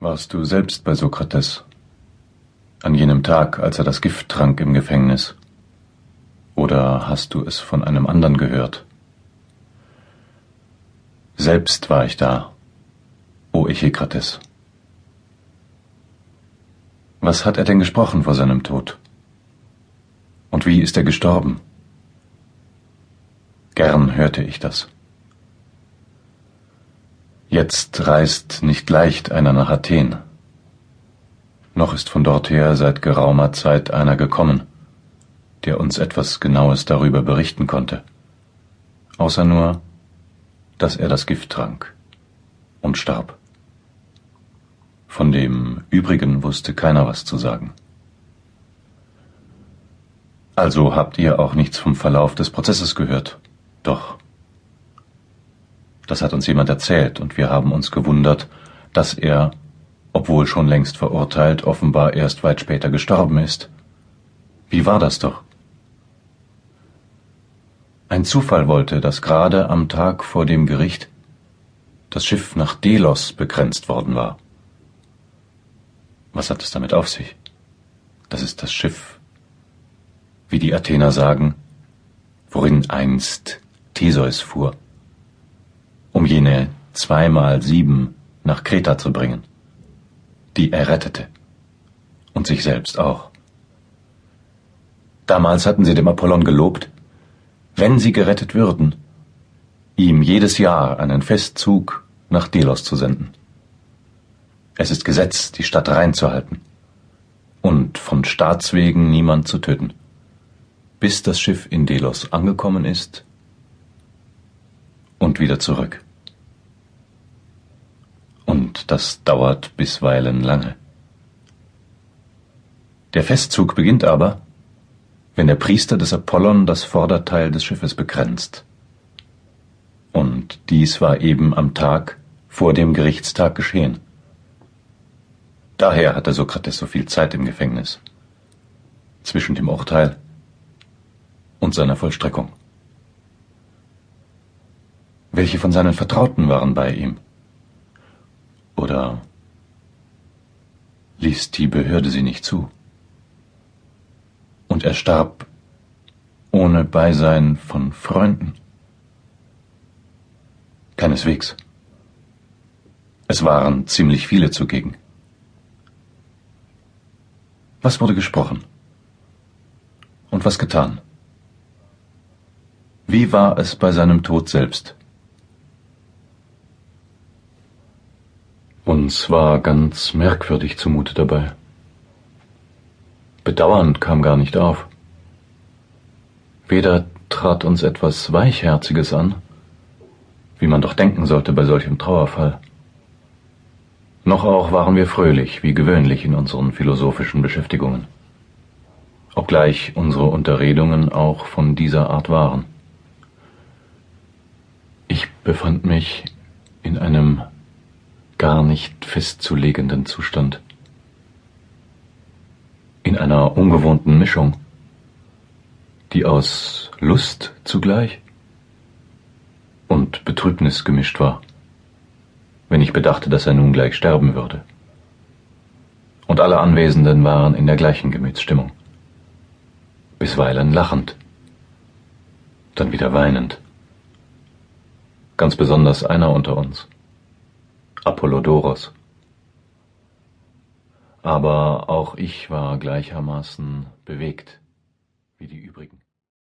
Warst du selbst bei Sokrates? An jenem Tag, als er das Gift trank im Gefängnis? Oder hast du es von einem anderen gehört? Selbst war ich da, o Echekrates. Was hat er denn gesprochen vor seinem Tod? Und wie ist er gestorben? Gern hörte ich das. Jetzt reist nicht leicht einer nach Athen. Noch ist von dorther seit geraumer Zeit einer gekommen, der uns etwas Genaues darüber berichten konnte, außer nur, dass er das Gift trank und starb. Von dem übrigen wusste keiner was zu sagen. Also habt ihr auch nichts vom Verlauf des Prozesses gehört? Doch. Das hat uns jemand erzählt, und wir haben uns gewundert, dass er, obwohl schon längst verurteilt, offenbar erst weit später gestorben ist. Wie war das doch? Ein Zufall wollte, dass gerade am Tag vor dem Gericht das Schiff nach Delos begrenzt worden war. Was hat es damit auf sich? Das ist das Schiff, wie die Athener sagen, worin einst Theseus fuhr um jene zweimal sieben nach Kreta zu bringen, die er rettete und sich selbst auch. Damals hatten sie dem Apollon gelobt, wenn sie gerettet würden, ihm jedes Jahr einen Festzug nach Delos zu senden. Es ist Gesetz, die Stadt reinzuhalten und von Staatswegen niemand zu töten, bis das Schiff in Delos angekommen ist und wieder zurück das dauert bisweilen lange. Der Festzug beginnt aber, wenn der Priester des Apollon das Vorderteil des Schiffes begrenzt. Und dies war eben am Tag vor dem Gerichtstag geschehen. Daher hatte Sokrates so viel Zeit im Gefängnis zwischen dem Urteil und seiner Vollstreckung. Welche von seinen Vertrauten waren bei ihm? Oder ließ die Behörde sie nicht zu? Und er starb ohne Beisein von Freunden? Keineswegs. Es waren ziemlich viele zugegen. Was wurde gesprochen? Und was getan? Wie war es bei seinem Tod selbst? Uns war ganz merkwürdig zumute dabei. Bedauernd kam gar nicht auf. Weder trat uns etwas Weichherziges an, wie man doch denken sollte bei solchem Trauerfall, noch auch waren wir fröhlich, wie gewöhnlich in unseren philosophischen Beschäftigungen, obgleich unsere Unterredungen auch von dieser Art waren. Ich befand mich in einem gar nicht festzulegenden Zustand. In einer ungewohnten Mischung, die aus Lust zugleich und Betrübnis gemischt war, wenn ich bedachte, dass er nun gleich sterben würde. Und alle Anwesenden waren in der gleichen Gemütsstimmung, bisweilen lachend, dann wieder weinend, ganz besonders einer unter uns Apollodoros. Aber auch ich war gleichermaßen bewegt wie die übrigen.